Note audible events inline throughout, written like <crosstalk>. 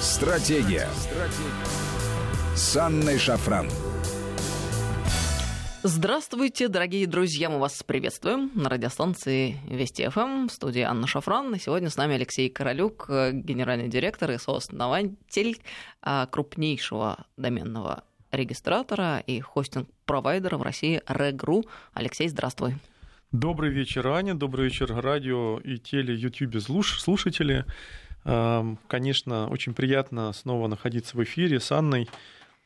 Стратегия. Стратегия. С Анной Шафран. Здравствуйте, дорогие друзья, мы вас приветствуем на радиостанции Вести ФМ, в студии Анна Шафран. И сегодня с нами Алексей Королюк, генеральный директор и сооснователь а, крупнейшего доменного регистратора и хостинг-провайдера в России Регру. Алексей, здравствуй. Добрый вечер, Аня, добрый вечер, радио и теле, ютубе слушатели. Конечно, очень приятно снова находиться в эфире с Анной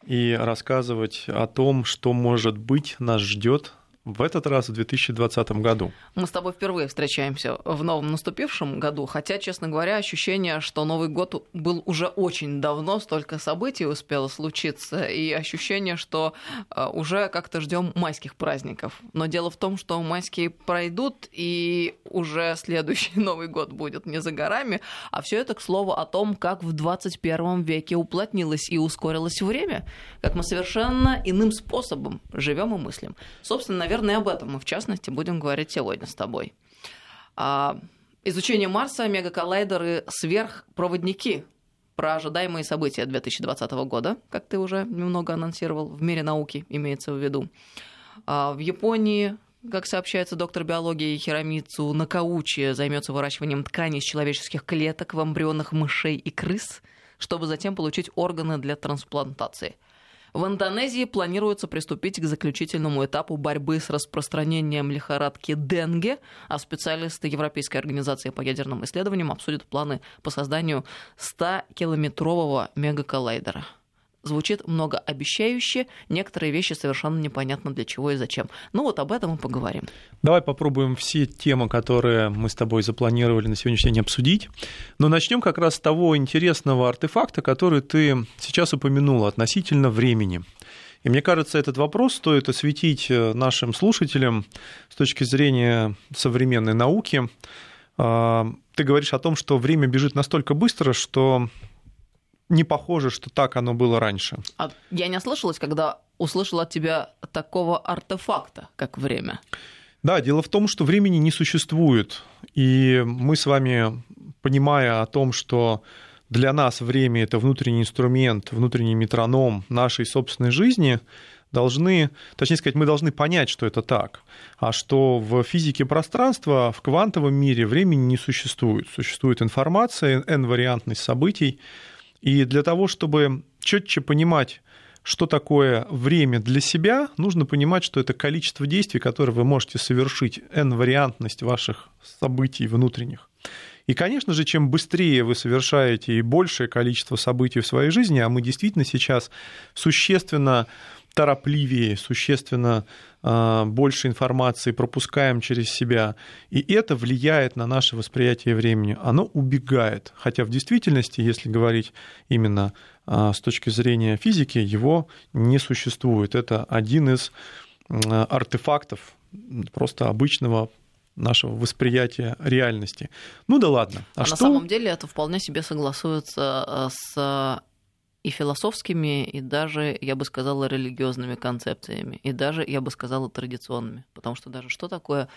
и рассказывать о том, что, может быть, нас ждет в этот раз, в 2020 году. Мы с тобой впервые встречаемся в новом наступившем году, хотя, честно говоря, ощущение, что Новый год был уже очень давно, столько событий успело случиться, и ощущение, что э, уже как-то ждем майских праздников. Но дело в том, что майские пройдут, и уже следующий <laughs> Новый год будет не за горами, а все это, к слову, о том, как в 21 веке уплотнилось и ускорилось время, как мы совершенно иным способом живем и мыслим. Собственно, наверное, наверное, об этом мы, в частности, будем говорить сегодня с тобой. А, изучение Марса, мегаколлайдеры, сверхпроводники про ожидаемые события 2020 года, как ты уже немного анонсировал, в мире науки имеется в виду. А, в Японии как сообщается доктор биологии Хиромицу Накаучи, займется выращиванием тканей из человеческих клеток в эмбрионах мышей и крыс, чтобы затем получить органы для трансплантации. В Индонезии планируется приступить к заключительному этапу борьбы с распространением лихорадки Денге, а специалисты Европейской организации по ядерным исследованиям обсудят планы по созданию 100-километрового мегаколлайдера звучит многообещающе, некоторые вещи совершенно непонятно для чего и зачем. Ну вот об этом мы поговорим. Давай попробуем все темы, которые мы с тобой запланировали на сегодняшний день обсудить. Но начнем как раз с того интересного артефакта, который ты сейчас упомянула относительно времени. И мне кажется, этот вопрос стоит осветить э, нашим слушателям с точки зрения современной науки. А, ты говоришь о том, что время бежит настолько быстро, что не похоже, что так оно было раньше. А я не ослышалась, когда услышала от тебя такого артефакта, как время. Да, дело в том, что времени не существует. И мы с вами, понимая о том, что для нас время это внутренний инструмент, внутренний метроном нашей собственной жизни, должны, точнее сказать, мы должны понять, что это так. А что в физике пространства, в квантовом мире времени не существует. Существует информация, n-вариантность событий, и для того, чтобы четче понимать, что такое время для себя, нужно понимать, что это количество действий, которые вы можете совершить, n-вариантность ваших событий внутренних. И, конечно же, чем быстрее вы совершаете и большее количество событий в своей жизни, а мы действительно сейчас существенно торопливее, существенно а, больше информации пропускаем через себя, и это влияет на наше восприятие времени. Оно убегает, хотя в действительности, если говорить именно а, с точки зрения физики, его не существует. Это один из артефактов просто обычного нашего восприятия реальности. Ну да ладно. А, а что... на самом деле это вполне себе согласуется а, с и философскими, и даже, я бы сказала, религиозными концепциями, и даже, я бы сказала, традиционными. Потому что даже что такое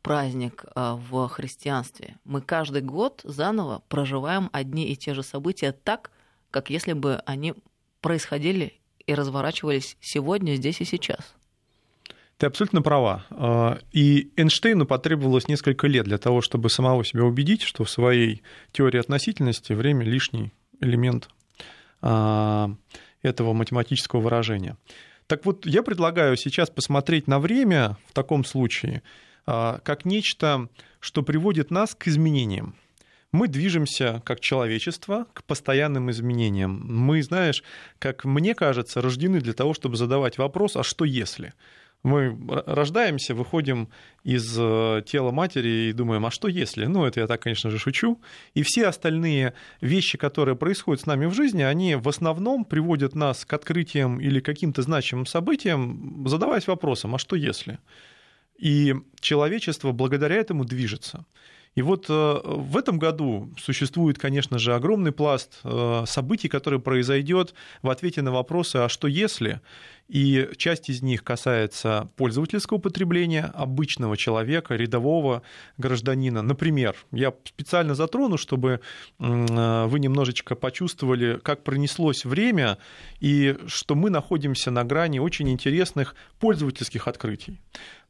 праздник а, в христианстве? Мы каждый год заново проживаем одни и те же события так, как если бы они происходили и разворачивались сегодня, здесь и сейчас. Ты абсолютно права. А, и Эйнштейну потребовалось несколько лет для того, чтобы самого себя убедить, что в своей теории относительности время лишний элемент этого математического выражения. Так вот, я предлагаю сейчас посмотреть на время в таком случае а, как нечто, что приводит нас к изменениям. Мы движемся как человечество к постоянным изменениям. Мы, знаешь, как мне кажется, рождены для того, чтобы задавать вопрос, а что если? Мы рождаемся, выходим из э, тела матери и думаем, а что если? Ну, это я так, конечно же, шучу. И все остальные вещи, которые происходят с нами в жизни, они в основном приводят нас к открытиям или каким-то значимым событиям, задаваясь вопросом, а что если? И человечество благодаря этому движется. И вот э, в этом году существует, конечно же, огромный пласт э, событий, который произойдет в ответе на вопросы «а что если?». И часть из них касается пользовательского потребления обычного человека, рядового гражданина. Например, я специально затрону, чтобы вы немножечко почувствовали, как пронеслось время и что мы находимся на грани очень интересных пользовательских открытий.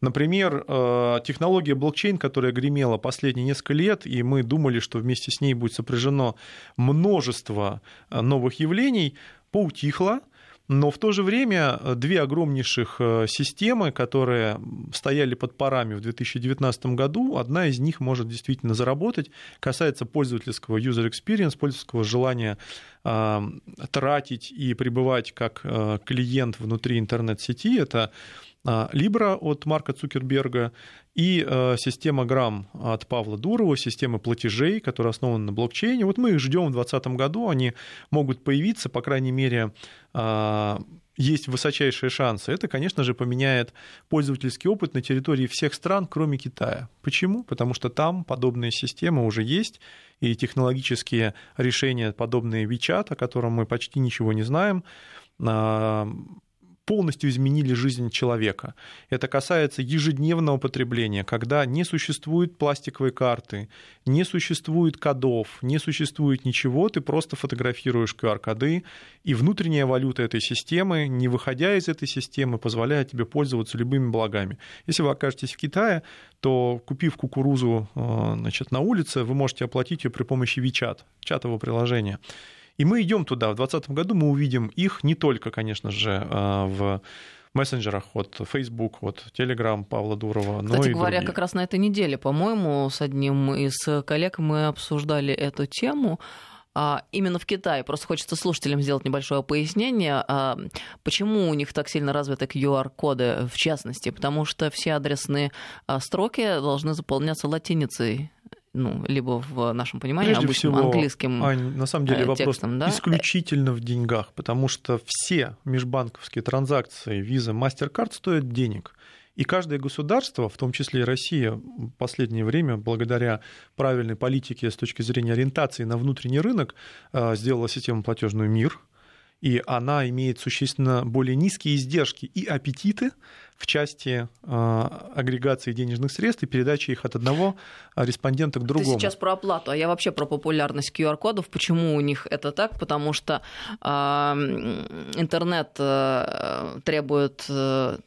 Например, э, технология блокчейн, которая гремела последние несколько лет, и мы думали, что вместе с ней будет сопряжено множество э, новых явлений, поутихла, но в то же время э, две огромнейших э, системы, которые стояли под парами в 2019 году, одна из них может действительно заработать, касается пользовательского user experience, пользовательского желания э, тратить и пребывать как клиент внутри интернет-сети. Это Libra от Марка Цукерберга и э, система Грамм от Павла Дурова, система платежей, которая основана на блокчейне. Вот мы их ждем в 2020 году, они могут появиться, по крайней мере, э, есть высочайшие шансы. Это, конечно же, поменяет пользовательский опыт на территории всех стран, кроме Китая. Почему? Потому что там подобные системы уже есть, и технологические решения, подобные WeChat, о котором мы почти ничего не знаем, а, полностью изменили жизнь человека. Это касается ежедневного потребления, когда не существует пластиковой карты, не существует кодов, не существует ничего, ты просто фотографируешь QR-коды, и внутренняя валюта этой системы, не выходя из этой системы, позволяет тебе пользоваться любыми благами. Если вы окажетесь в Китае, то купив кукурузу э, значит, на улице, вы можете оплатить ее при помощи WeChat, чатового приложения. И мы идем туда. В 2020 году мы увидим их не только, конечно же, а, в мессенджерах от Facebook, от Telegram Павла Дурова. Кстати но говоря, другие. как раз на этой неделе, по-моему, с одним из коллег мы обсуждали эту тему. А, именно в Китае. Просто хочется слушателям сделать небольшое пояснение. А, почему у них так сильно развиты QR-коды, в частности? Потому что все адресные строки должны заполняться латиницей ну, либо в нашем понимании Прежде обычным всего, английским Ань, на самом деле э, вопрос текстом, да? исключительно в деньгах, потому что все межбанковские транзакции Visa, MasterCard стоят денег. И каждое государство, в том числе и Россия, в последнее время, благодаря правильной политике с точки зрения ориентации на внутренний рынок, э, сделала систему платежную мир, и она имеет существенно более низкие издержки и аппетиты в части э, агрегации денежных средств и передачи их от одного респондента к другому. Ты сейчас про оплату, а я вообще про популярность QR-кодов. Почему у них это так? Потому что э, интернет э, требует э,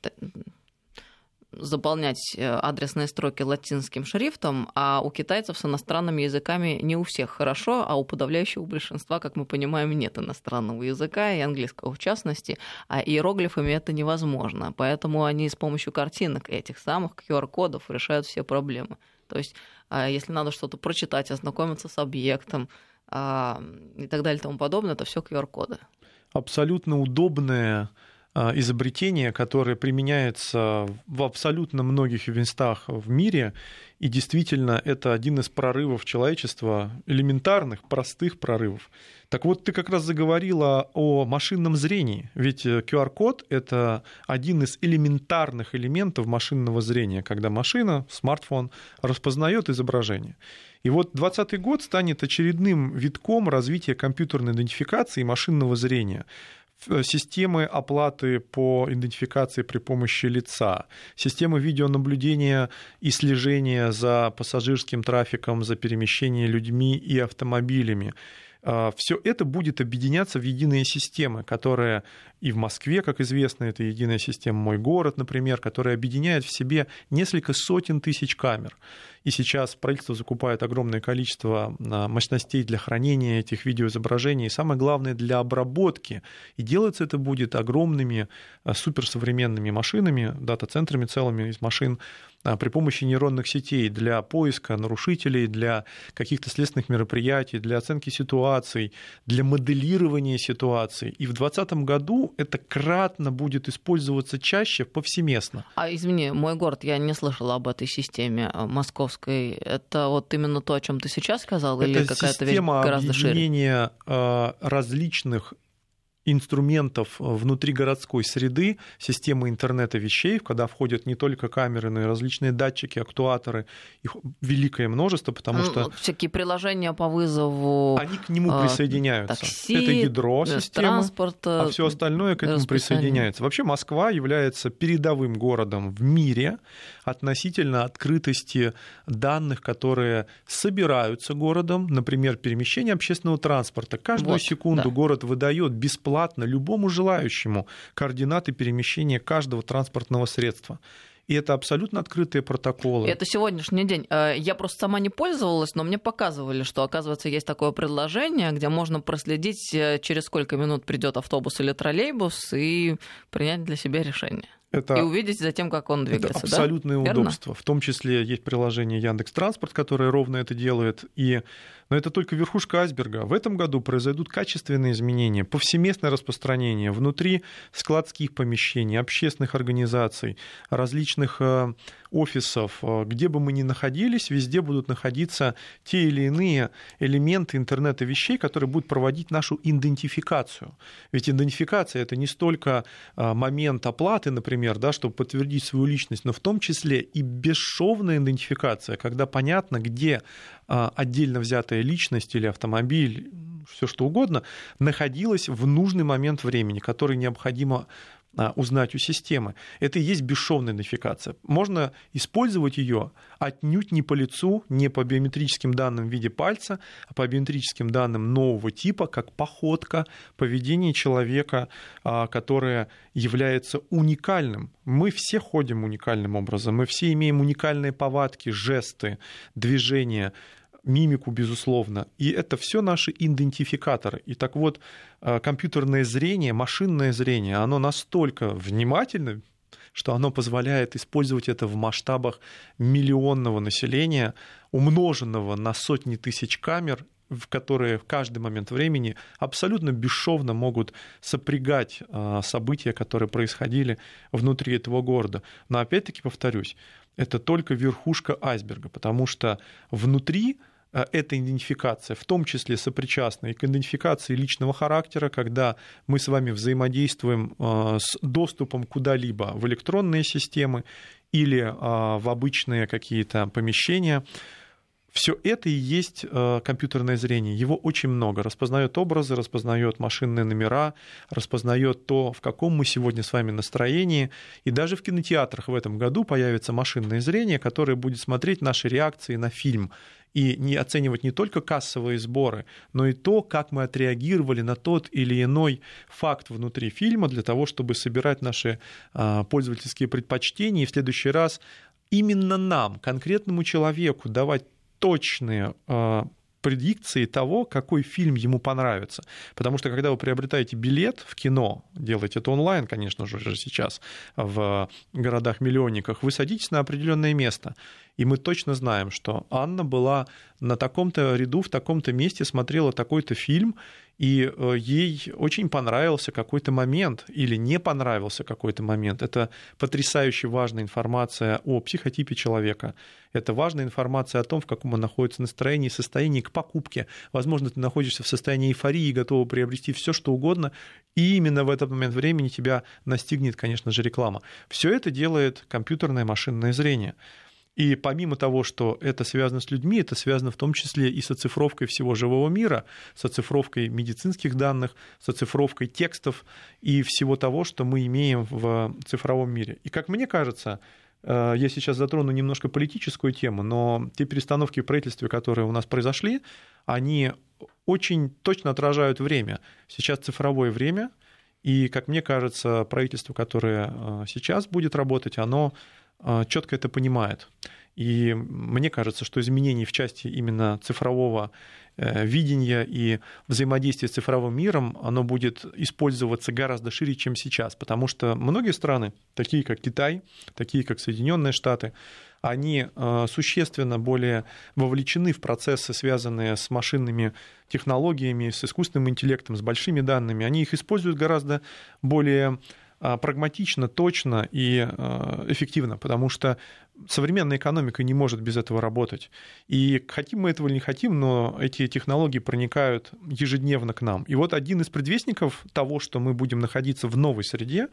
заполнять э, адресные строки латинским шрифтом, а у китайцев с иностранными языками не у всех хорошо, а у подавляющего большинства, как мы понимаем, нет иностранного языка, и английского в частности, а иероглифами это невозможно. Поэтому они с помощью картинок этих самых QR-кодов решают все проблемы. То есть, а, если надо что-то прочитать, ознакомиться с объектом а, и так далее и тому подобное, это все QR-коды. Абсолютно удобная изобретение, которое применяется в абсолютно многих местах в мире, и действительно это один из прорывов человечества, элементарных, простых прорывов. Так вот, ты как раз заговорила о машинном зрении, ведь QR-код э, — это один из элементарных элементов машинного зрения, когда машина, смартфон распознает изображение. И вот 2020 год станет очередным витком развития компьютерной идентификации и машинного зрения. Системы оплаты по идентификации при помощи лица, системы видеонаблюдения и слежения за пассажирским трафиком, за перемещением людьми и автомобилями. Э, Все это будет объединяться в единые системы, которые и в Москве, как известно, это единая система «Мой город», например, которая объединяет в себе несколько сотен тысяч камер. И сейчас правительство закупает огромное количество а, мощностей для хранения этих видеоизображений, и самое главное, для обработки. И делается это будет огромными а, суперсовременными машинами, дата-центрами целыми из машин, а, при помощи нейронных сетей для поиска нарушителей, для каких-то следственных мероприятий, для оценки ситуаций, для моделирования ситуаций. И в 2020 году это кратно будет использоваться чаще повсеместно. А извини, мой город, я не слышала об этой системе э, московской. Это вот именно то, о чем ты сейчас сказал, это или какая-то вещь гораздо шире? объединения э, различных инструментов внутри городской среды, системы интернета вещей, когда входят не только камеры, но и различные датчики, актуаторы, их великое множество, потому ну, что... Всякие приложения по вызову... Они к нему а, присоединяются. Такси, Это ядро системы, транспорт, а все остальное к этому присоединяется. Вообще Москва является передовым городом в мире относительно открытости данных, которые собираются городом, например, перемещение общественного транспорта. Каждую вот, секунду да. город выдает бесплатно любому желающему координаты перемещения каждого транспортного средства. И это абсолютно открытые протоколы. Это сегодняшний день. Э, я просто сама не пользовалась, но мне показывали, что, оказывается, есть такое предложение, где можно проследить, э, через сколько минут придет автобус или троллейбус, и принять для себя решение. Это, и увидеть за тем, как он двигается. Это абсолютное да? удобство. Верно? В том числе есть приложение Яндекс Транспорт, которое ровно это делает. И... Но это только верхушка айсберга. В этом году произойдут качественные изменения, повсеместное распространение внутри складских помещений, общественных организаций, различных э, офисов. Э, где бы мы ни находились, везде будут находиться те или иные элементы интернета вещей, которые будут проводить нашу идентификацию. Ведь идентификация это не столько э, момент оплаты, например, да, чтобы подтвердить свою личность, но в том числе и бесшовная идентификация, когда понятно, где отдельно взятая личность или автомобиль, все что угодно, находилась в нужный момент времени, который необходимо а, узнать у системы. Это и есть бесшовная идентификация. Можно использовать ее отнюдь не по лицу, не по биометрическим данным в виде пальца, а по биометрическим данным нового типа, как походка, поведение человека, а, которое является уникальным. Мы все ходим уникальным образом, мы все имеем уникальные повадки, жесты, движения, мимику, безусловно. И это все наши идентификаторы. И так вот, э, компьютерное зрение, машинное зрение, оно настолько внимательно, что оно позволяет использовать это в масштабах миллионного населения, умноженного на сотни тысяч камер, в которые в каждый момент времени абсолютно бесшовно могут сопрягать э, события, которые происходили внутри этого города. Но опять-таки повторюсь, это только верхушка айсберга, потому что внутри эта идентификация в том числе сопричастна и к идентификации личного характера, когда мы с вами взаимодействуем э, с доступом куда-либо в электронные системы или э, в обычные какие-то помещения. Все это и есть компьютерное зрение. Его очень много. Распознает образы, распознает машинные номера, распознает то, в каком мы сегодня с вами настроении. И даже в кинотеатрах в этом году появится машинное зрение, которое будет смотреть наши реакции на фильм и не оценивать не только кассовые сборы, но и то, как мы отреагировали на тот или иной факт внутри фильма для того, чтобы собирать наши а, пользовательские предпочтения и в следующий раз именно нам, конкретному человеку, давать точные а, предикции того, какой фильм ему понравится. Потому что когда вы приобретаете билет в кино, делаете это онлайн, конечно же, сейчас в городах-миллионниках, вы садитесь на определенное место. И мы точно знаем, что Анна была на таком-то ряду, в таком-то месте, смотрела такой-то фильм, и э, ей очень понравился какой-то момент или не понравился какой-то момент. Это потрясающе важная информация о психотипе человека. Это важная информация о том, в каком он находится настроении состоянии к покупке. Возможно, ты находишься в состоянии эйфории готова приобрести все, что угодно, и именно в этот момент времени тебя настигнет, конечно же, реклама. Все это делает компьютерное машинное зрение. И помимо того, что это связано с людьми, это связано в том числе и с оцифровкой всего живого мира, с оцифровкой медицинских данных, с оцифровкой текстов и всего того, что мы имеем в цифровом мире. И как мне кажется, э, я сейчас затрону немножко политическую тему, но те перестановки в правительстве, которые у нас произошли, они очень точно отражают время. Сейчас цифровое время, и, как мне кажется, правительство, которое э, сейчас будет работать, оно четко это понимает. И мне кажется, что изменений в части именно цифрового э, видения и взаимодействия с цифровым миром, оно будет использоваться гораздо шире, чем сейчас, потому что многие страны, такие как Китай, такие как Соединенные Штаты, они э, существенно более вовлечены в процессы, связанные с машинными технологиями, с искусственным интеллектом, с большими данными. Они их используют гораздо более а, прагматично, точно и а, эффективно, потому что современная экономика не может без этого работать. И хотим мы этого или не хотим, но эти технологии проникают ежедневно к нам. И вот один из предвестников того, что мы будем находиться в новой среде,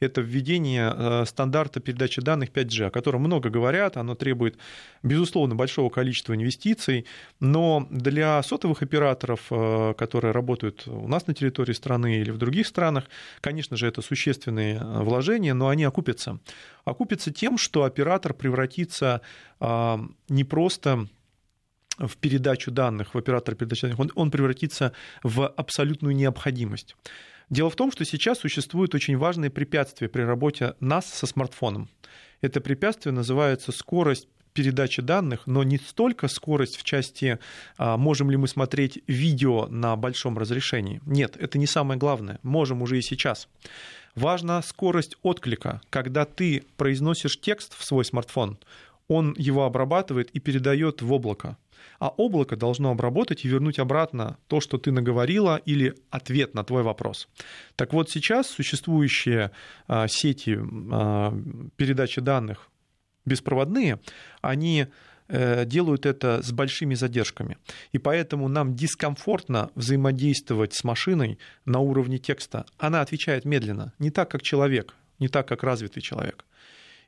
это введение э, стандарта передачи данных 5G, о котором много говорят, оно требует, безусловно, большого количества инвестиций, но для сотовых операторов, э, которые работают у нас на территории страны или в других странах, конечно же, это существенные э, вложения, но они окупятся. Окупятся тем, что оператор превратится не просто в передачу данных, в оператор передачи данных, он, он превратится в абсолютную необходимость. Дело в том, что сейчас существует очень важное препятствие при работе нас со смартфоном. Это препятствие называется скорость передачи данных, но не столько скорость в части, а, можем ли мы смотреть видео на большом разрешении. Нет, это не самое главное. Можем уже и сейчас. Важна скорость отклика. Когда ты произносишь текст в свой смартфон, он его обрабатывает и передает в облако а облако должно обработать и вернуть обратно то, что ты наговорила, или ответ на твой вопрос. Так вот, сейчас существующие а, сети а, передачи данных беспроводные, они делают это с большими задержками. И поэтому нам дискомфортно взаимодействовать с машиной на уровне текста. Она отвечает медленно, не так, как человек, не так, как развитый человек.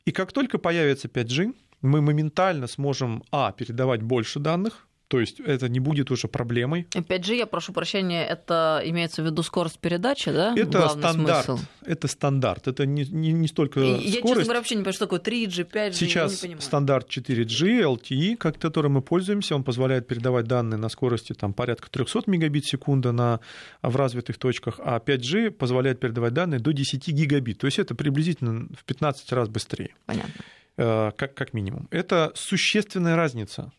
И как только появится 5G, мы моментально сможем, а, передавать больше данных, то есть это не будет уже проблемой. 5G, я прошу прощения, это имеется в виду скорость передачи, да? Это Главный стандарт. Смысл. Это стандарт. Это не, не, не столько я, скорость. Я, честно говоря, вообще не понимаю, что такое 3G, 5G. Сейчас стандарт 4G, LTE, как, которым мы пользуемся, он позволяет передавать данные на скорости там, порядка 300 мегабит в секунду на, в развитых точках, а 5G позволяет передавать данные до 10 гигабит. То есть это приблизительно в 15 раз быстрее. Понятно. Э, как, как минимум. Это существенная разница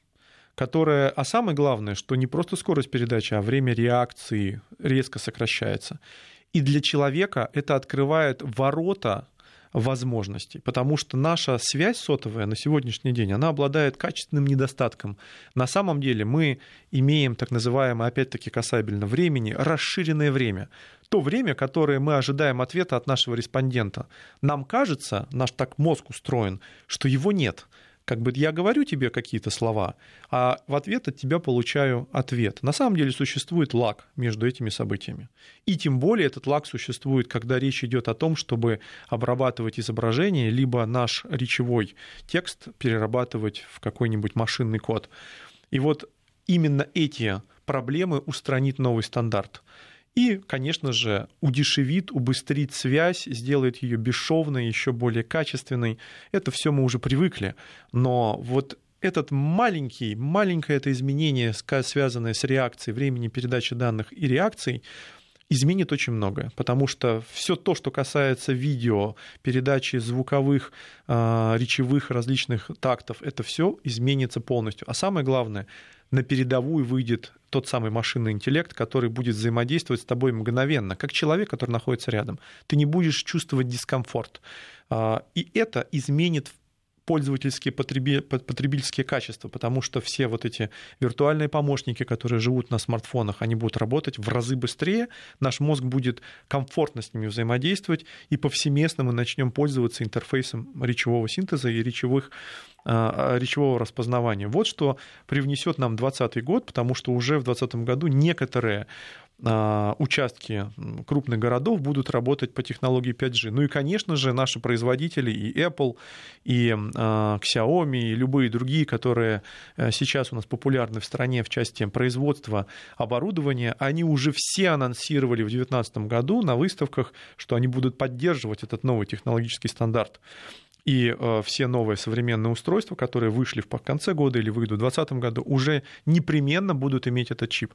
которая, а самое главное, что не просто скорость передачи, а время реакции резко сокращается. И для человека это открывает ворота возможностей, потому что наша связь сотовая на сегодняшний день, она обладает качественным недостатком. На самом деле мы имеем так называемое, опять-таки касабельно времени, расширенное время. То время, которое мы ожидаем ответа от нашего респондента. Нам кажется, наш так мозг устроен, что его нет – как бы я говорю тебе какие-то слова, а в ответ от тебя получаю ответ. На самом деле существует лаг между этими событиями. И тем более этот лаг существует, когда речь идет о том, чтобы обрабатывать изображение, либо наш речевой текст перерабатывать в какой-нибудь машинный код. И вот именно эти проблемы устранит новый стандарт и, конечно же, удешевит, убыстрит связь, сделает ее бесшовной, еще более качественной. Это все мы уже привыкли. Но вот этот маленький, маленькое это изменение, связанное с реакцией времени передачи данных и реакцией, изменит очень многое, потому что все то, что касается видео, передачи звуковых, а, речевых различных тактов, это все изменится полностью. А самое главное, на передовую выйдет тот самый машинный интеллект, который будет взаимодействовать с тобой мгновенно, как человек, который находится рядом. Ты не будешь чувствовать дискомфорт. А, и это изменит пользовательские потребительские качества, потому что все вот эти виртуальные помощники, которые живут на смартфонах, они будут работать в разы быстрее, наш мозг будет комфортно с ними взаимодействовать, и повсеместно мы начнем пользоваться интерфейсом речевого синтеза и речевых а, речевого распознавания. Вот что привнесет нам 2020 год, потому что уже в 2020 году некоторые а, участки крупных городов будут работать по технологии 5G. Ну и, конечно же, наши производители и Apple, и а, Xiaomi, и любые другие, которые э, сейчас у нас популярны в стране в части производства оборудования, они уже все анонсировали в 2019 году на выставках, что они будут поддерживать этот новый технологический стандарт. И э, все новые современные устройства, которые вышли в конце года или выйдут в 2020 году, уже непременно будут иметь этот чип.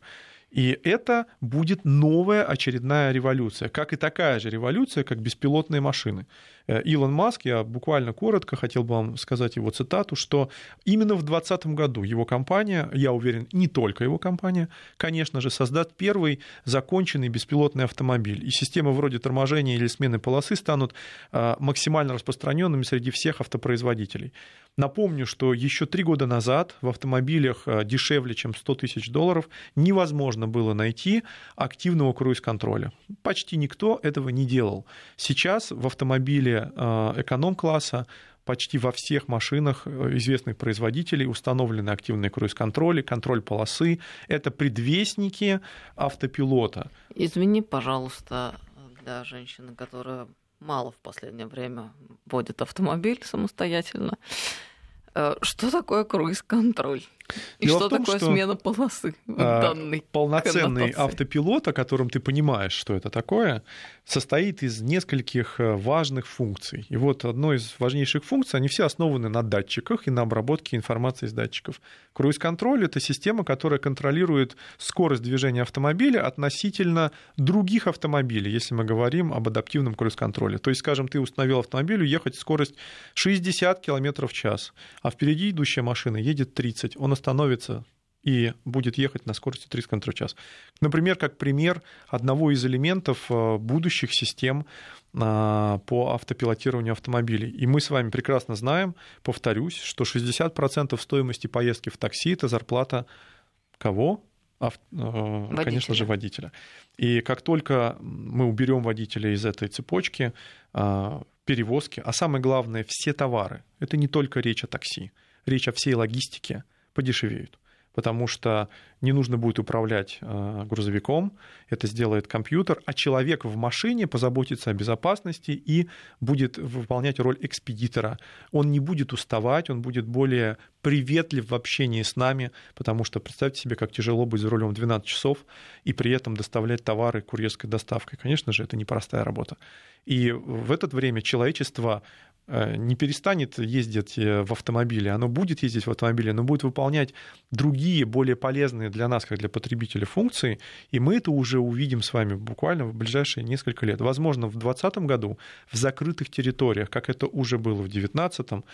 И это будет новая очередная революция, как и такая же революция, как беспилотные машины. Э, Илон Маск, я буквально коротко хотел бы вам сказать его цитату, что именно в 2020 году его компания, я уверен, не только его компания, конечно же, создаст первый законченный беспилотный автомобиль. И системы вроде торможения или смены полосы станут э, максимально распространенными среди всех автопроизводителей. Напомню, что еще три года назад в автомобилях э, дешевле, чем 100 тысяч долларов, невозможно невозможно было найти активного круиз-контроля. Почти никто этого не делал. Сейчас в автомобиле э, эконом-класса почти во всех машинах э, известных производителей установлены активные круиз-контроли, контроль полосы. Это предвестники автопилота. Извини, пожалуйста, для женщины, которая мало в последнее время водит автомобиль самостоятельно. Э, что такое круиз-контроль? И Дело что том, такое что смена полосы в а, данной Полноценный автопилот, о котором ты понимаешь, что это такое, состоит из нескольких э, важных функций. И вот одной из важнейших функций, они все основаны на датчиках и на обработке информации из датчиков. Круиз-контроль — это система, которая контролирует скорость движения автомобиля относительно других автомобилей, если мы говорим об адаптивном круиз-контроле. То есть, скажем, ты установил автомобилю ехать скорость 60 км в час, а впереди идущая машина едет 30. Он остановится и будет ехать на скорости 30 км в час. Например, как пример одного из элементов э, будущих систем э, по автопилотированию автомобилей. И мы с вами прекрасно знаем, повторюсь, что 60% стоимости поездки в такси – это зарплата кого? Ав... Э, конечно же, водителя. И как только мы уберем водителя из этой цепочки, перевозки, а самое главное, все товары, это не только речь о такси, речь о всей логистике – подешевеют потому что не нужно будет управлять э, грузовиком, это сделает компьютер, а человек в машине позаботится о безопасности и будет выполнять роль экспедитора. Он не будет уставать, он будет более приветлив в общении с нами, потому что представьте себе, как тяжело быть за рулем 12 часов и при этом доставлять товары курьерской доставкой. Конечно же, это непростая работа. И в это время человечество не перестанет ездить э, в автомобиле, оно будет ездить в автомобиле, но будет выполнять другие, более полезные для нас, как для потребителя, функции, и мы это уже увидим с вами буквально в ближайшие несколько лет. Возможно, в 2020 году в закрытых территориях, как это уже было в 2019,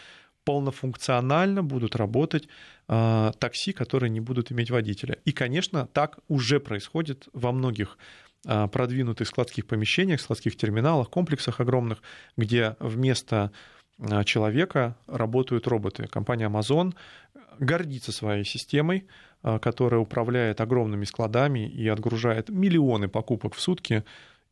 полнофункционально будут работать э, такси, которые не будут иметь водителя. И, конечно, так уже происходит во многих продвинутых складских помещениях, складских терминалах, комплексах огромных, где вместо а, человека работают роботы. Компания Amazon гордится своей системой, а, которая управляет огромными складами и отгружает миллионы покупок в сутки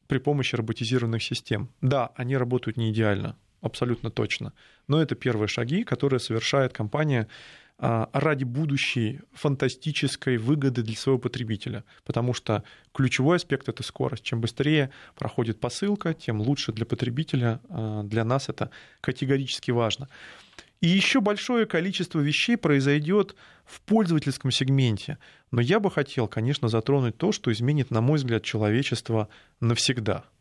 при помощи роботизированных систем. Да, они работают не идеально, абсолютно точно, но это первые шаги, которые совершает компания а, ради будущей фантастической выгоды для своего потребителя. Потому что ключевой аспект — это скорость. Чем быстрее проходит посылка, тем лучше для потребителя. А, для нас это категорически важно. И еще большое количество вещей произойдет в пользовательском сегменте. Но я бы хотел, конечно, затронуть то, что изменит, на мой взгляд, человечество навсегда —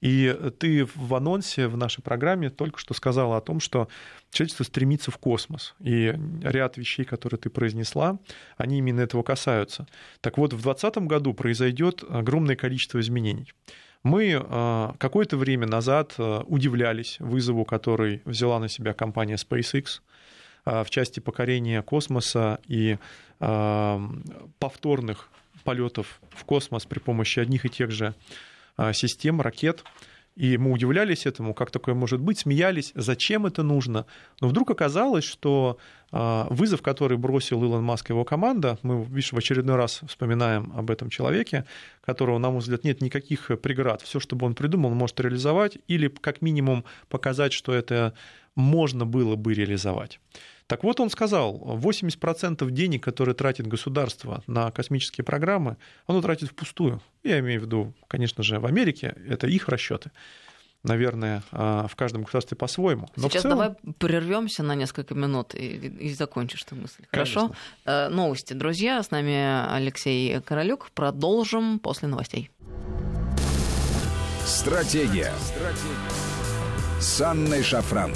и ты в анонсе в нашей программе только что сказала о том, что человечество стремится в космос. И ряд вещей, которые ты произнесла, они именно этого касаются. Так вот, в 2020 году произойдет огромное количество изменений. Мы а, какое-то время назад а, удивлялись вызову, который взяла на себя компания SpaceX а, в части покорения космоса и повторных полетов в космос при помощи одних и тех же систем, ракет. И мы удивлялись этому, как такое может быть, смеялись, зачем это нужно. Но вдруг оказалось, что а, вызов, который бросил Илон Маск и его команда, мы, видишь, в очередной раз вспоминаем об этом человеке, которого, на мой взгляд, нет никаких преград. Все, что бы он придумал, он может реализовать или как минимум показать, что это можно было бы реализовать. Так вот, он сказал, 80% денег, которые тратит государство на космические программы, оно тратит впустую. Я имею в виду, конечно же, в Америке, это их расчеты наверное, а, в каждом государстве по-своему. Но Сейчас целом... давай прервемся на несколько минут и, и закончишь эту мысль. Конечно. Хорошо? Э, новости, друзья. С нами Алексей Королюк. Продолжим после новостей. Стратегия. Стратегия. С Анной Шафран.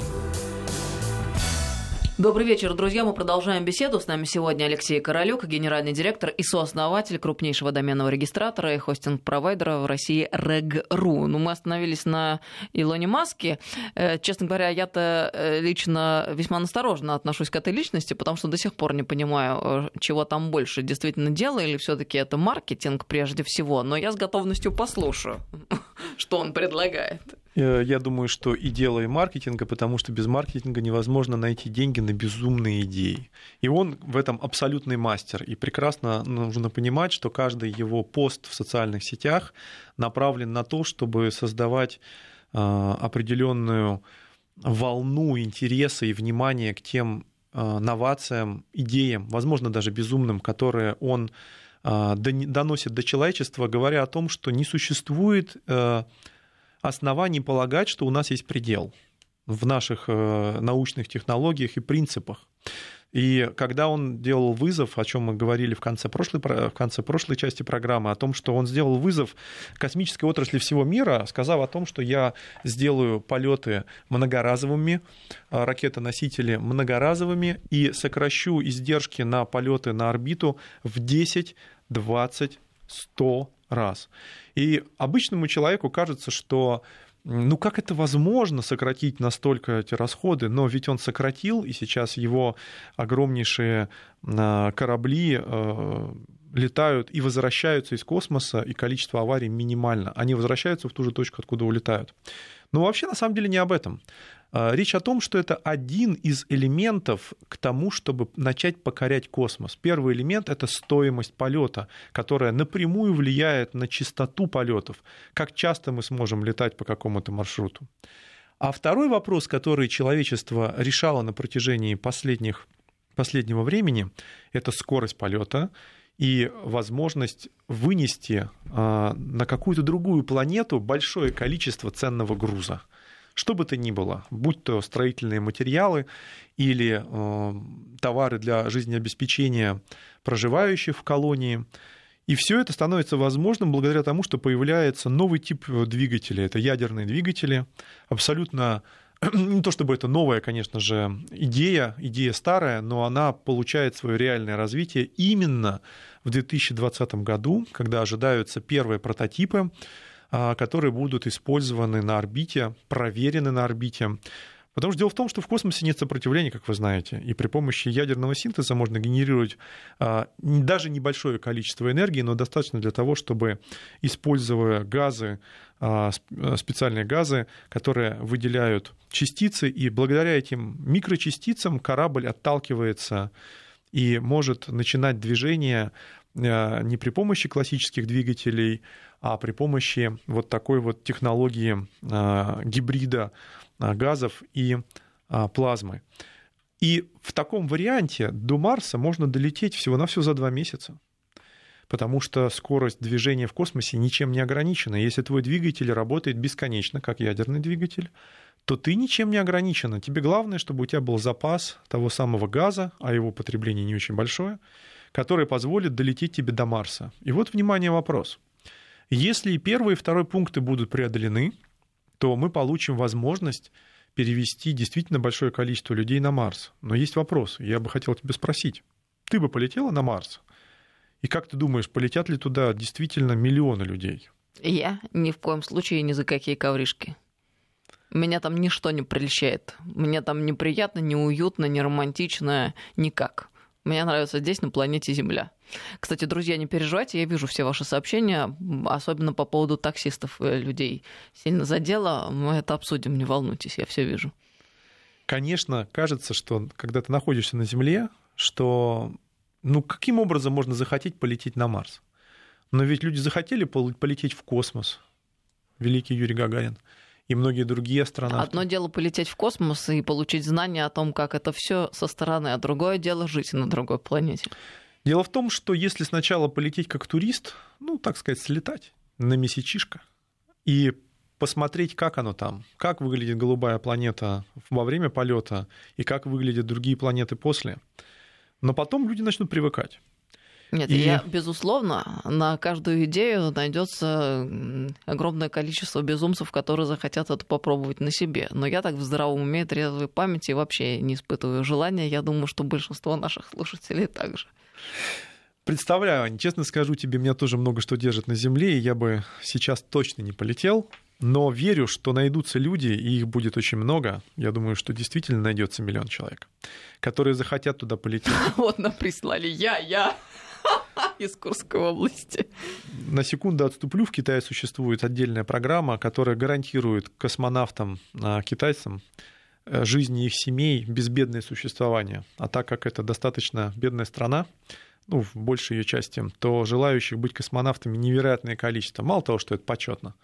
Добрый вечер, друзья. Мы продолжаем беседу. С нами сегодня Алексей Королюк, генеральный директор и сооснователь крупнейшего доменного регистратора и хостинг-провайдера в России Reg.ru. Ну, мы остановились на Илоне Маске. Э, честно говоря, я-то э, лично весьма настороженно отношусь к этой личности, потому что до сих пор не понимаю, э, чего там больше, действительно дело или все таки это маркетинг прежде всего. Но я с готовностью послушаю, <laughs> что он предлагает. Э, я думаю, что и дело и маркетинга, потому что без маркетинга невозможно найти деньги на безумные идеи. И он в этом абсолютный мастер. И прекрасно нужно понимать, что каждый его пост в социальных сетях направлен на то, чтобы создавать э, определенную волну интереса и внимания к тем э, новациям, идеям, возможно, даже безумным, которые он доносит до человечества, говоря о том, что не существует оснований полагать, что у нас есть предел в наших э, научных технологиях и принципах. И когда он делал вызов, о чем мы говорили в конце, прошлой, в конце прошлой части программы, о том, что он сделал вызов космической отрасли всего мира, сказав о том, что я сделаю полеты многоразовыми, э, ракетоносители многоразовыми и сокращу издержки на полеты на орбиту в 10, 20, 100 раз. И обычному человеку кажется, что ну как это возможно сократить настолько эти расходы? Но ведь он сократил, и сейчас его огромнейшие а, корабли э, летают и возвращаются из космоса, и количество аварий минимально. Они возвращаются в ту же точку, откуда улетают. Но вообще на самом деле не об этом. А, речь о том, что это один из элементов к тому, чтобы начать покорять космос. Первый элемент — это стоимость полета, которая напрямую влияет на частоту полетов, как часто мы сможем летать по какому-то маршруту. А второй вопрос, который человечество решало на протяжении последних, последнего времени, это скорость полета и возможность вынести а, на какую-то другую планету большое количество ценного груза что бы то ни было, будь то строительные материалы или э, товары для жизнеобеспечения проживающих в колонии. И все это становится возможным благодаря тому, что появляется новый тип двигателя. Это ядерные двигатели, абсолютно <clears throat> не то чтобы это новая, конечно же, идея, идея старая, но она получает свое реальное развитие именно в 2020 году, когда ожидаются первые прототипы а, которые будут использованы на орбите, проверены на орбите. Потому что дело в том, что в космосе нет сопротивления, как вы знаете, и при помощи ядерного синтеза можно генерировать а, даже небольшое количество энергии, но достаточно для того, чтобы, используя газы, а, специальные газы, которые выделяют частицы, и благодаря этим микрочастицам корабль отталкивается и может начинать движение не при помощи классических двигателей, а при помощи вот такой вот технологии а, гибрида газов и а, плазмы. И в таком варианте до Марса можно долететь всего-навсего за два месяца потому что скорость движения в космосе ничем не ограничена. Если твой двигатель работает бесконечно, как ядерный двигатель, то ты ничем не ограничена. Тебе главное, чтобы у тебя был запас того самого газа, а его потребление не очень большое, который позволит долететь тебе до Марса. И вот, внимание, вопрос. Если первый и второй пункты будут преодолены, то мы получим возможность перевести действительно большое количество людей на Марс. Но есть вопрос, я бы хотел тебя спросить. Ты бы полетела на Марс? И как ты думаешь, полетят ли туда действительно миллионы людей? Я ни в коем случае ни за какие ковришки. Меня там ничто не прельщает. Мне там неприятно, неуютно, не романтично, никак. Мне нравится здесь, на планете Земля. Кстати, друзья, не переживайте, я вижу все ваши сообщения, особенно по поводу таксистов э, людей. Сильно задело, мы это обсудим, не волнуйтесь, я все вижу. Конечно, кажется, что когда ты находишься на Земле, что ну каким образом можно захотеть полететь на Марс? Но ведь люди захотели полететь в космос. Великий Юрий Гагарин и многие другие астронавты. Одно дело полететь в космос и получить знания о том, как это все со стороны, а другое дело жить на другой планете. Дело в том, что если сначала полететь как турист, ну, так сказать, слетать на месячишко и посмотреть, как оно там, как выглядит голубая планета во время полета и как выглядят другие планеты после. Но потом люди начнут привыкать. Нет, и... я, безусловно, на каждую идею найдется огромное количество безумцев, которые захотят это попробовать на себе. Но я так в здравом уме, трезвой памяти вообще не испытываю желания. Я думаю, что большинство наших слушателей также. Представляю, Ань, честно скажу тебе, меня тоже много что держит на земле, и я бы сейчас точно не полетел, но верю, что найдутся люди, и их будет очень много. Я думаю, что действительно найдется миллион человек, которые захотят туда полететь. <laughs> Вот нам прислали я, я. <laughs> Из Курской области. На секунду отступлю. В Китае существует отдельная программа, которая гарантирует космонавтам, а, китайцам, жизни их семей безбедное существование. А так как это достаточно бедная страна, ну, в большей ее части, то желающих быть космонавтами невероятное количество. Мало того, что это почетно,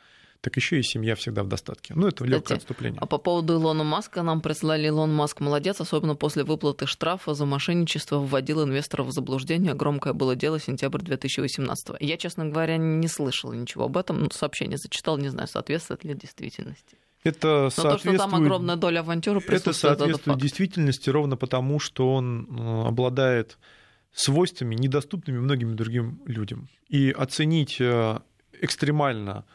так еще и семья всегда в достатке. Ну, это легкое отступление. А по поводу Илона Маска нам прислали Илон Маск молодец, особенно после выплаты штрафа за мошенничество вводил инвесторов в заблуждение. Громкое было дело сентябрь 2018. Я, честно говоря, не слышал ничего об этом. Ну, сообщение зачитал, не знаю, соответствует ли действительности. Это Но то, что там огромная доля авантюры Это соответствует действительности ровно потому, что он э, обладает свойствами, недоступными многим другим людям. И оценить э, экстремально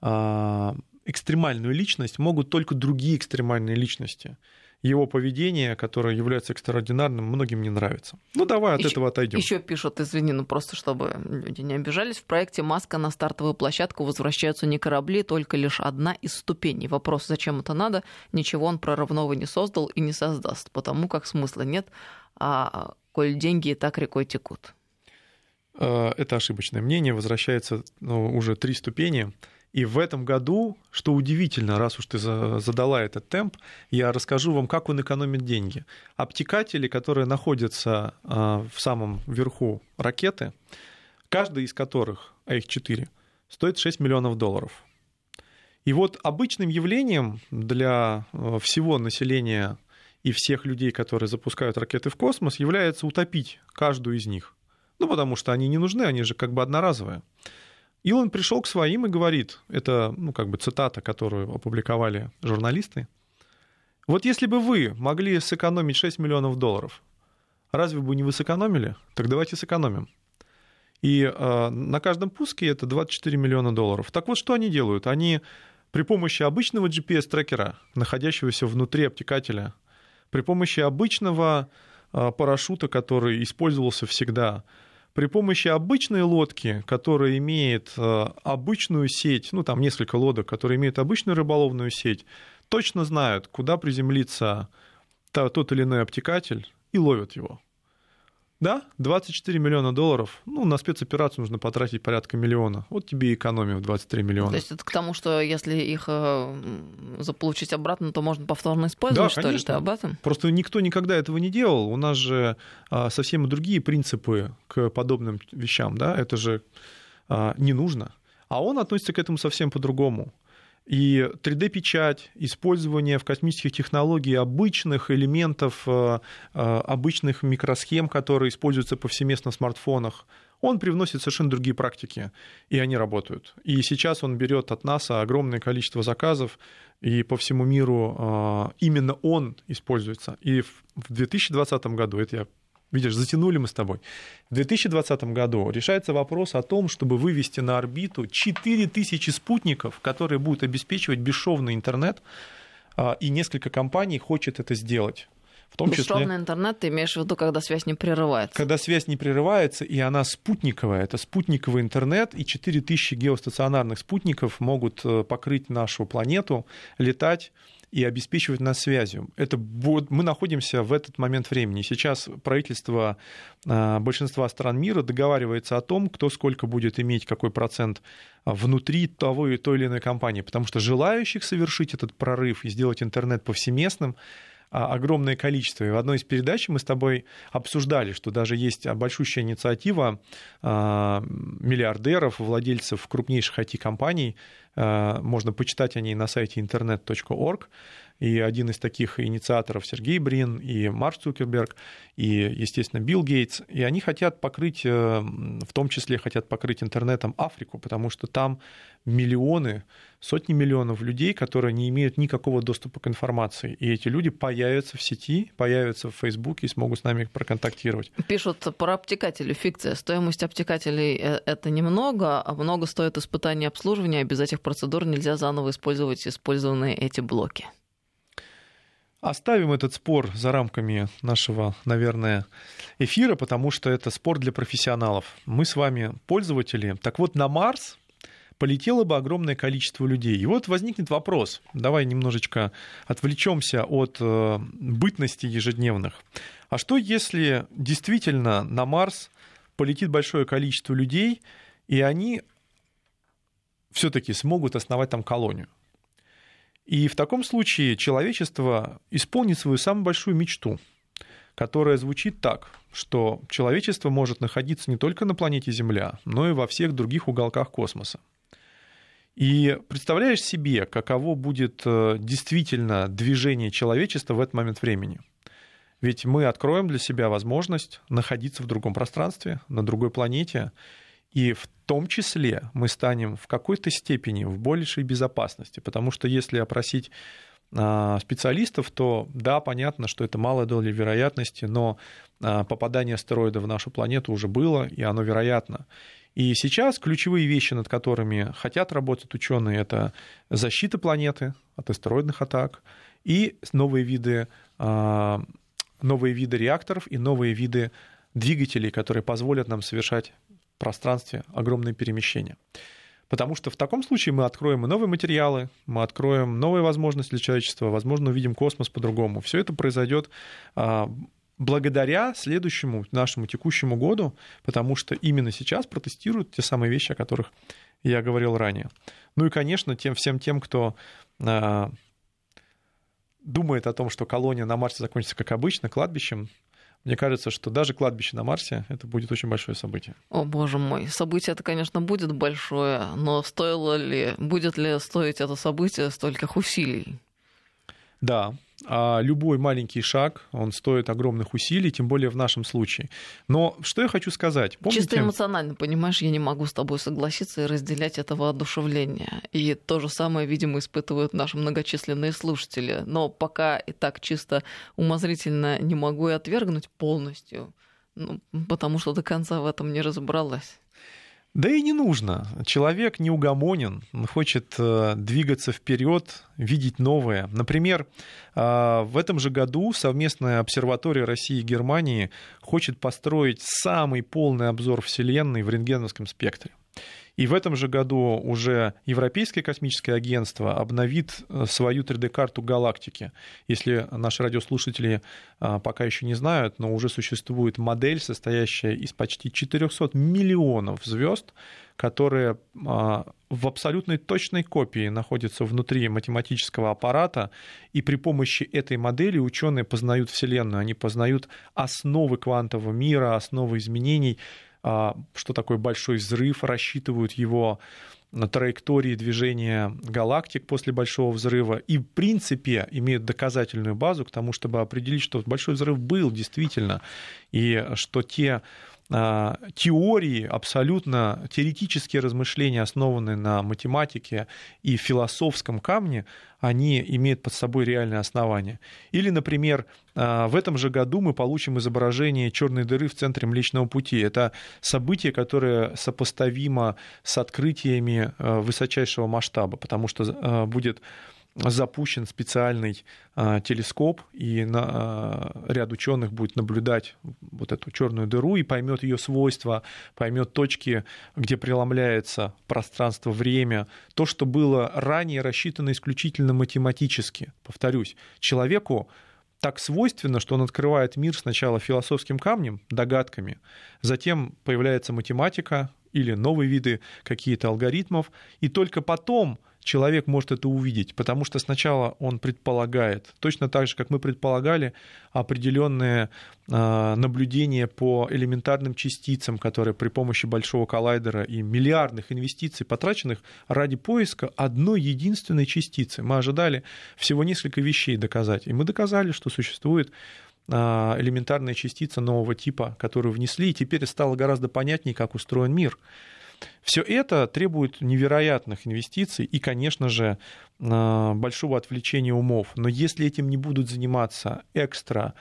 а, экстремальную личность могут только другие экстремальные личности. Его поведение, которое является экстраординарным, многим не нравится. Ну, давай от еще, этого отойдем. Еще пишут, извини, ну просто чтобы люди не обижались, в проекте Маска на стартовую площадку возвращаются не корабли, только лишь одна из ступеней. Вопрос, зачем это надо, ничего он прорывного не создал и не создаст, потому как смысла нет, а коль деньги и так рекой текут. Э, это ошибочное мнение, возвращается ну, уже три ступени. И в этом году, что удивительно, раз уж ты задала этот темп, я расскажу вам, как он экономит деньги. Обтекатели, которые находятся а, в самом верху ракеты, каждый из которых, а их 4, стоит 6 миллионов долларов. И вот обычным явлением для а, всего населения и всех людей, которые запускают ракеты в космос, является утопить каждую из них. Ну, потому что они не нужны, они же как бы одноразовые. Илон пришел к своим и говорит, это, ну, как бы цитата, которую опубликовали журналисты, вот если бы вы могли сэкономить 6 миллионов долларов, разве бы не вы сэкономили? Так давайте сэкономим. И э, на каждом пуске это 24 миллиона долларов. Так вот, что они делают? Они при помощи обычного GPS-трекера, находящегося внутри обтекателя, при помощи обычного э, парашюта, который использовался всегда, при помощи обычной лодки, которая имеет э, обычную сеть, ну там несколько лодок, которые имеют обычную рыболовную сеть, точно знают, куда приземлится тот или иной обтекатель и ловят его. Да, 24 миллиона долларов. Ну, на спецоперацию нужно потратить порядка миллиона. Вот тебе и экономия в 23 миллиона. То есть это к тому, что если их э, заполучить обратно, то можно повторно использовать, да, что конечно. ли? Ты об этом? Просто никто никогда этого не делал. У нас же а, совсем другие принципы к подобным вещам. Да? Это же а, не нужно. А он относится к этому совсем по-другому. И 3D-печать, использование в космических технологиях обычных элементов, э, э, обычных микросхем, которые используются повсеместно в смартфонах, он привносит совершенно другие практики, и они работают. И сейчас он берет от НАСА огромное количество заказов, и по всему миру э, именно он используется. И в 2020 году, это я Видишь, затянули мы с тобой. В 2020 году решается вопрос о том, чтобы вывести на орбиту 4000 спутников, которые будут обеспечивать бесшовный интернет, а, и несколько компаний хочет это сделать. В том Бесшовный числе, интернет ты имеешь в виду, когда связь не прерывается? Когда связь не прерывается, и она спутниковая. Это спутниковый интернет, и 4000 геостационарных спутников могут э, покрыть нашу планету, летать и обеспечивать нас связью. Это мы находимся в этот момент времени. Сейчас правительство а, большинства стран мира договаривается о том, кто сколько будет иметь какой процент внутри того и той или иной компании, потому что желающих совершить этот прорыв и сделать интернет повсеместным огромное количество. И в одной из передач мы с тобой обсуждали, что даже есть большущая инициатива а, миллиардеров, владельцев крупнейших IT-компаний, а, можно почитать о ней на сайте internet.org, и один из таких инициаторов Сергей Брин, и Марк Цукерберг, и, естественно, Билл Гейтс. И они хотят покрыть, э, в том числе хотят покрыть интернетом Африку, потому что там миллионы, сотни миллионов людей, которые не имеют никакого доступа к информации. И эти люди появятся в сети, появятся в Фейсбуке и смогут с нами проконтактировать. Пишут про обтекатели. Фикция. Стоимость обтекателей э, – это немного, а много стоит испытание обслуживания, без этих процедур нельзя заново использовать использованные эти блоки. Оставим этот спор за рамками нашего, наверное, эфира, потому что это спор для профессионалов. Мы с вами пользователи. Так вот, на Марс полетело бы огромное количество людей. И вот возникнет вопрос. Давай немножечко отвлечемся от э, бытности ежедневных. А что если действительно на Марс полетит большое количество людей, и они все-таки смогут основать там колонию. И в таком случае человечество исполнит свою самую большую мечту, которая звучит так, что человечество может находиться не только на планете Земля, но и во всех других уголках космоса. И представляешь себе, каково будет э, действительно движение человечества в этот момент времени. Ведь мы откроем для себя возможность находиться в другом пространстве, на другой планете, и в том числе мы станем в какой-то степени в большей безопасности, потому что если опросить а, специалистов, то да, понятно, что это малая доля вероятности, но а, попадание астероида в нашу планету уже было, и оно вероятно. И сейчас ключевые вещи, над которыми хотят работать ученые, это защита планеты от астероидных атак и новые виды, а, новые виды реакторов и новые виды двигателей, которые позволят нам совершать пространстве огромные перемещения. Потому что в таком случае мы откроем и новые материалы, мы откроем новые возможности для человечества, возможно, увидим космос по-другому. Все это произойдет а, благодаря следующему нашему текущему году, потому что именно сейчас протестируют те самые вещи, о которых я говорил ранее. Ну и, конечно, тем, всем тем, кто а, думает о том, что колония на Марсе закончится как обычно, кладбищем, мне кажется, что даже кладбище на Марсе это будет очень большое событие. О, боже мой, событие это, конечно, будет большое, но стоило ли, будет ли стоить это событие стольких усилий? Да, а любой маленький шаг, он стоит огромных усилий, тем более в нашем случае. Но что я хочу сказать? Помните... Чисто эмоционально, понимаешь, я не могу с тобой согласиться и разделять это воодушевление. И то же самое, видимо, испытывают наши многочисленные слушатели. Но пока и так чисто умозрительно не могу и отвергнуть полностью, ну, потому что до конца в этом не разобралась. Да и не нужно. Человек неугомонен, он хочет э, двигаться вперед, видеть новое. Например, э, в этом же году совместная обсерватория России и Германии хочет построить самый полный обзор Вселенной в рентгеновском спектре. И в этом же году уже Европейское космическое агентство обновит э, свою 3D-карту галактики. Если наши радиослушатели а, пока еще не знают, но уже существует модель, состоящая из почти 400 миллионов звезд, которые а, в абсолютной точной копии находятся внутри математического аппарата, и при помощи этой модели ученые познают Вселенную, они познают основы квантового мира, основы изменений, что такое большой взрыв, рассчитывают его на траектории движения галактик после большого взрыва. И, в принципе, имеют доказательную базу к тому, чтобы определить, что большой взрыв был действительно, и что те а, теории, абсолютно теоретические размышления, основанные на математике и философском камне, они имеют под собой реальное основание. Или, например, а, в этом же году мы получим изображение черной дыры в центре Млечного Пути. Это событие, которое сопоставимо с открытиями а, высочайшего масштаба, потому что будет запущен специальный а, телескоп, и на, а, ряд ученых будет наблюдать вот эту черную дыру и поймет ее свойства, поймет точки, где преломляется пространство-время, то, что было ранее рассчитано исключительно математически. Повторюсь, человеку так свойственно, что он открывает мир сначала философским камнем, догадками, затем появляется математика или новые виды какие-то алгоритмов, и только потом человек может это увидеть, потому что сначала он предполагает, точно так же, как мы предполагали, определенные а, наблюдения по элементарным частицам, которые при помощи большого коллайдера и миллиардных инвестиций, потраченных ради поиска одной единственной частицы. Мы ожидали всего несколько вещей доказать, и мы доказали, что существует а, элементарная частица нового типа, которую внесли, и теперь стало гораздо понятнее, как устроен мир. Все это требует невероятных инвестиций и, конечно же, а, большого отвлечения умов. Но если этим не будут заниматься экстра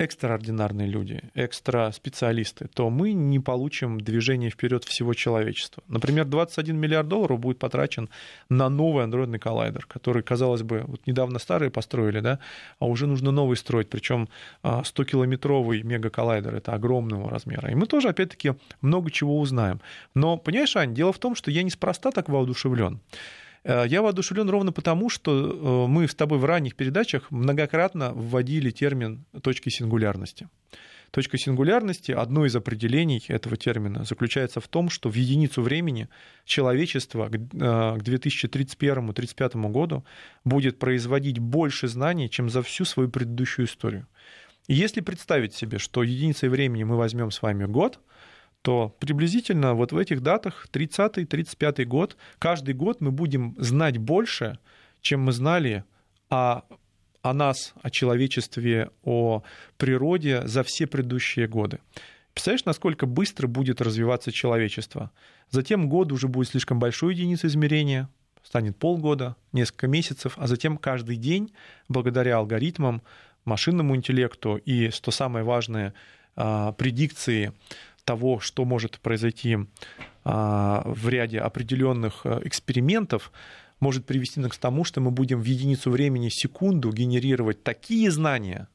экстраординарные люди, экстра специалисты, то мы не получим движение вперед всего человечества. Например, 21 миллиард долларов будет потрачен на новый андроидный коллайдер, который, казалось бы, вот недавно старые построили, да, а уже нужно новый строить, причем 100-километровый мегаколлайдер, это огромного размера. И мы тоже, опять-таки, много чего узнаем. Но, понимаешь, Ань, дело в том, что я неспроста так воодушевлен. Э, я воодушевлен ровно потому, что э, мы с тобой в ранних передачах многократно вводили термин точки сингулярности. Точка сингулярности, одно из определений этого термина, заключается в том, что в единицу времени человечество к 2031-2035 э, году будет производить больше знаний, чем за всю свою предыдущую историю. И если представить себе, что единицей времени мы возьмем с вами год, то приблизительно вот в этих датах, 30-35 год, каждый год мы будем знать больше, чем мы знали о, о нас, о человечестве, о природе за все предыдущие годы. Представляешь, насколько быстро будет развиваться человечество? Затем год уже будет слишком большой единицей измерения, станет полгода, несколько месяцев, а затем каждый день, благодаря алгоритмам, машинному интеллекту и, что самое важное, а, предикции того, что может произойти а, в ряде определенных э, экспериментов, может привести к тому, что мы будем в единицу времени секунду генерировать такие знания,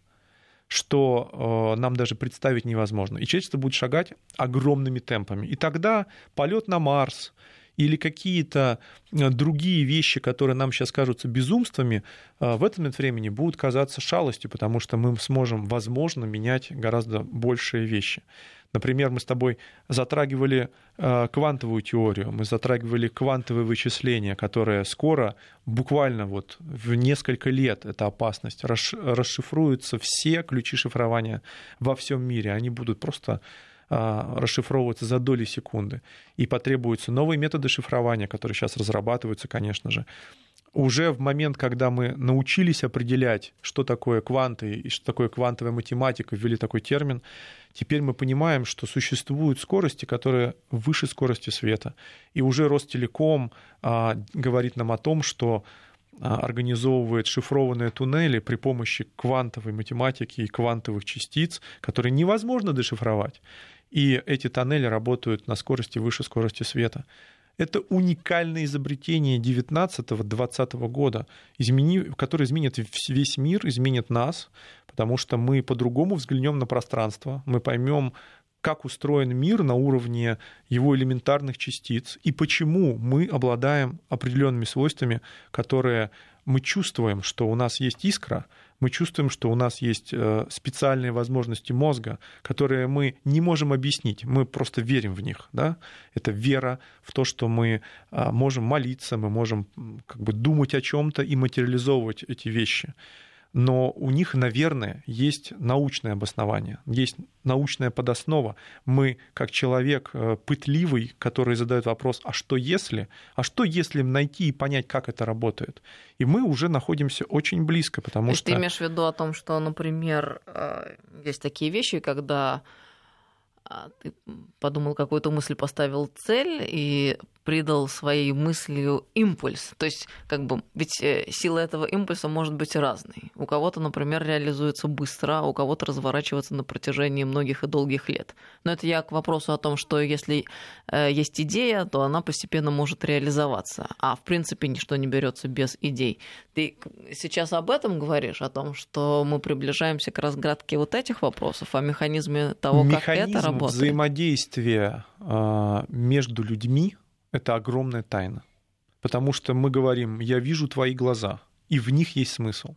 что э, нам даже представить невозможно. И человечество будет шагать огромными темпами. И тогда полет на Марс или какие-то э, другие вещи, которые нам сейчас кажутся безумствами, в этот момент времени будут казаться шалостью, потому что мы сможем, возможно, менять гораздо большие вещи. Например, мы с тобой затрагивали э, квантовую теорию, мы затрагивали квантовые вычисления, которые скоро, буквально вот в несколько лет, эта опасность, расшифруются все ключи шифрования во всем мире. Они будут просто э, расшифровываться за доли секунды. И потребуются новые методы шифрования, которые сейчас разрабатываются, конечно же уже в момент, когда мы научились определять, что такое кванты и что такое квантовая математика, ввели такой термин, теперь мы понимаем, что существуют скорости, которые выше скорости света. И уже Ростелеком а, говорит нам о том, что а, организовывает шифрованные туннели при помощи квантовой математики и квантовых частиц, которые невозможно дешифровать. И эти тоннели работают на скорости выше скорости света. Это уникальное изобретение 19-20 года, измени... которое изменит весь мир, изменит нас, потому что мы по-другому взглянем на пространство, мы поймем, как устроен мир на уровне его элементарных частиц и почему мы обладаем определенными свойствами, которые мы чувствуем, что у нас есть искра, мы чувствуем, что у нас есть э, специальные возможности мозга, которые мы не можем объяснить, мы просто верим в них. Да? Это вера в то, что мы а, можем молиться, мы можем как бы думать о чем-то и материализовывать эти вещи но у них, наверное, есть научное обоснование, есть научная подоснова. Мы, как человек э, пытливый, который задает вопрос, а что если? А что если найти и понять, как это работает? И мы уже находимся очень близко, потому То что... Ты имеешь в виду о том, что, например, э, есть такие вещи, когда а, ты подумал какую-то мысль, поставил цель и придал своей мыслью импульс. То есть, как бы, ведь э, сила этого импульса может быть разной. У кого-то, например, реализуется быстро, а у кого-то разворачивается на протяжении многих и долгих лет. Но это я к вопросу о том, что если э, есть идея, то она постепенно может реализоваться. А в принципе ничто не берется без идей. Ты сейчас об этом говоришь, о том, что мы приближаемся к разгадке вот этих вопросов, о механизме того, Механизм как это работает. взаимодействия а, между людьми это огромная тайна. Потому что мы говорим, я вижу твои глаза, и в них есть смысл.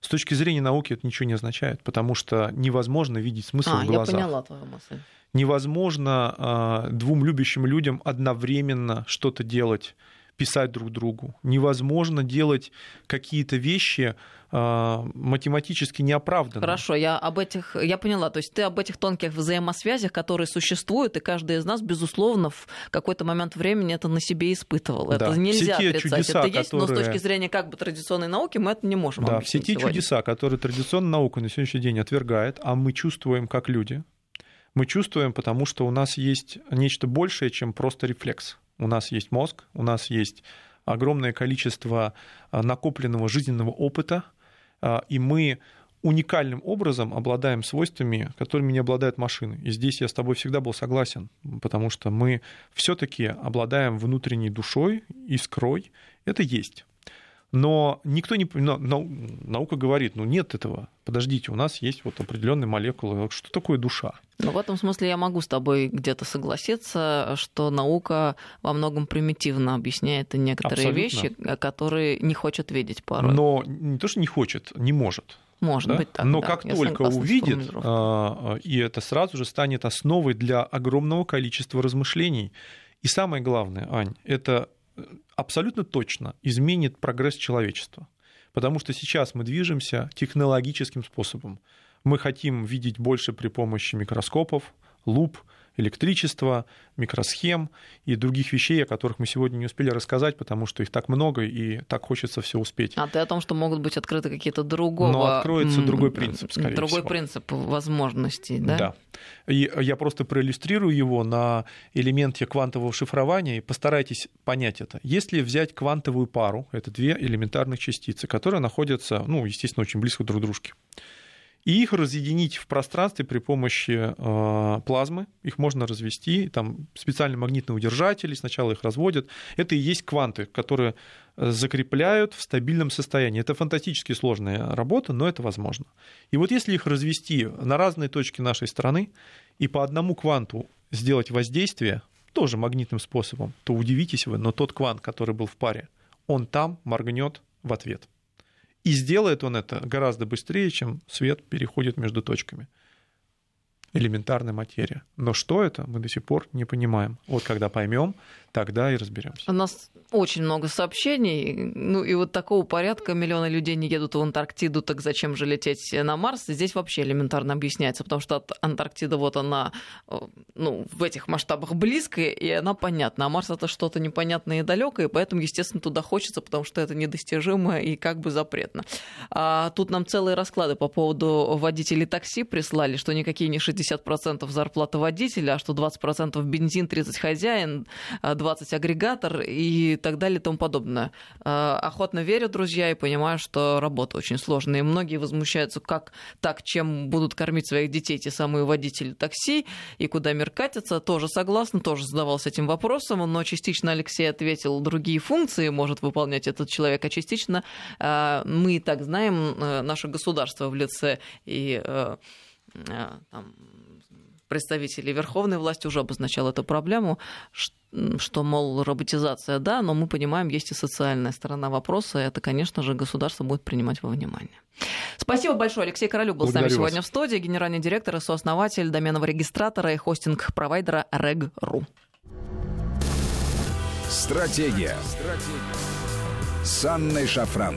С точки зрения науки это ничего не означает, потому что невозможно видеть смысл а, в глазах. Я поняла твою мысль. Невозможно э, двум любящим людям одновременно что-то делать писать друг другу. Невозможно делать какие-то вещи э, математически неоправданно. Хорошо, я об этих, я поняла. То есть ты об этих тонких взаимосвязях, которые существуют, и каждый из нас, безусловно, в какой-то момент времени это на себе испытывал. Да. Это нельзя все отрицать. Чудеса, это есть, которые... но с точки зрения как бы традиционной науки мы это не можем Да, все те сегодня. чудеса, которые традиционная наука на сегодняшний день отвергает, а мы чувствуем как люди, мы чувствуем, потому что у нас есть нечто большее, чем просто рефлекс. У нас есть мозг, у нас есть огромное количество а, накопленного жизненного опыта, а, и мы уникальным образом обладаем свойствами, которыми не обладают машины. И здесь я с тобой всегда был согласен, потому что мы все-таки обладаем внутренней душой, искрой. Это есть. Но никто не... Но, но, наука говорит, ну нет этого. Подождите, у нас есть вот определенные молекулы. Что такое душа? Ну, в этом смысле я могу с тобой где-то согласиться, что наука во многом примитивно объясняет некоторые Абсолютно. вещи, которые не хочет видеть порой. Но не то, что не хочет, не может. Может да? быть так. Но да, как я только увидит, формулировкой. а, и это сразу же станет основой для огромного количества размышлений. И самое главное, Ань, это э, абсолютно точно изменит прогресс человечества. Потому что сейчас мы движемся технологическим способом. Мы хотим видеть больше при помощи микроскопов, луп, электричества, микросхем и других вещей, о которых мы сегодня не успели рассказать, потому что их так много и так хочется все успеть. А ты о том, что могут быть открыты какие-то другого... Но откроется другой принцип, скорее Другой всего. принцип возможностей, да? Да. И я просто проиллюстрирую его на элементе квантового шифрования и постарайтесь понять это. Если взять квантовую пару, это две элементарных частицы, которые находятся, ну, естественно, очень близко друг к дружке, и их разъединить в пространстве при помощи э, плазмы, их можно развести, там специальные магнитные удержатели, сначала их разводят. Это и есть кванты, которые э, закрепляют в стабильном состоянии. Это фантастически сложная работа, но это возможно. И вот если их развести на разные точки нашей страны и по одному кванту сделать воздействие, тоже магнитным способом, то удивитесь вы, но тот квант, который был в паре, он там моргнет в ответ. И сделает он это гораздо быстрее, чем свет переходит между точками. Элементарная материя. Но что это, мы до сих пор не понимаем. Вот когда поймем, тогда и разберемся. У нас очень много сообщений, ну и вот такого порядка миллионы людей не едут в Антарктиду, так зачем же лететь на Марс? Здесь вообще элементарно объясняется, потому что Антарктида вот она э, ну, в этих масштабах близкая, и она понятна. А Марс это что-то непонятное и далекое, поэтому, естественно, туда хочется, потому что это недостижимо и как бы запретно. А тут нам целые расклады по поводу водителей такси прислали, что никакие не 60% зарплаты водителя, а что 20% бензин, 30 хозяин, 20 агрегатор и так далее и тому подобное. Э, Охотно верю, друзья, и понимаю, что работа очень сложная. И многие возмущаются, как так, чем будут кормить своих детей те самые водители такси, и куда мир катится. Тоже согласна, тоже задавался этим вопросом, но частично Алексей ответил, другие функции может выполнять этот человек, а частично э, мы и так знаем, э, наше государство в лице и э, там, представителей верховной власти уже обозначал эту проблему, что, мол, роботизация, да, но мы понимаем, есть и социальная сторона вопроса, и это, конечно же, государство будет принимать во внимание. Спасибо большое. Алексей Королюк был с нами Благодарю сегодня вас. в студии, генеральный директор и сооснователь доменного регистратора и хостинг-провайдера Reg.ru. Стратегия. Стратегия. С Анной Шафран.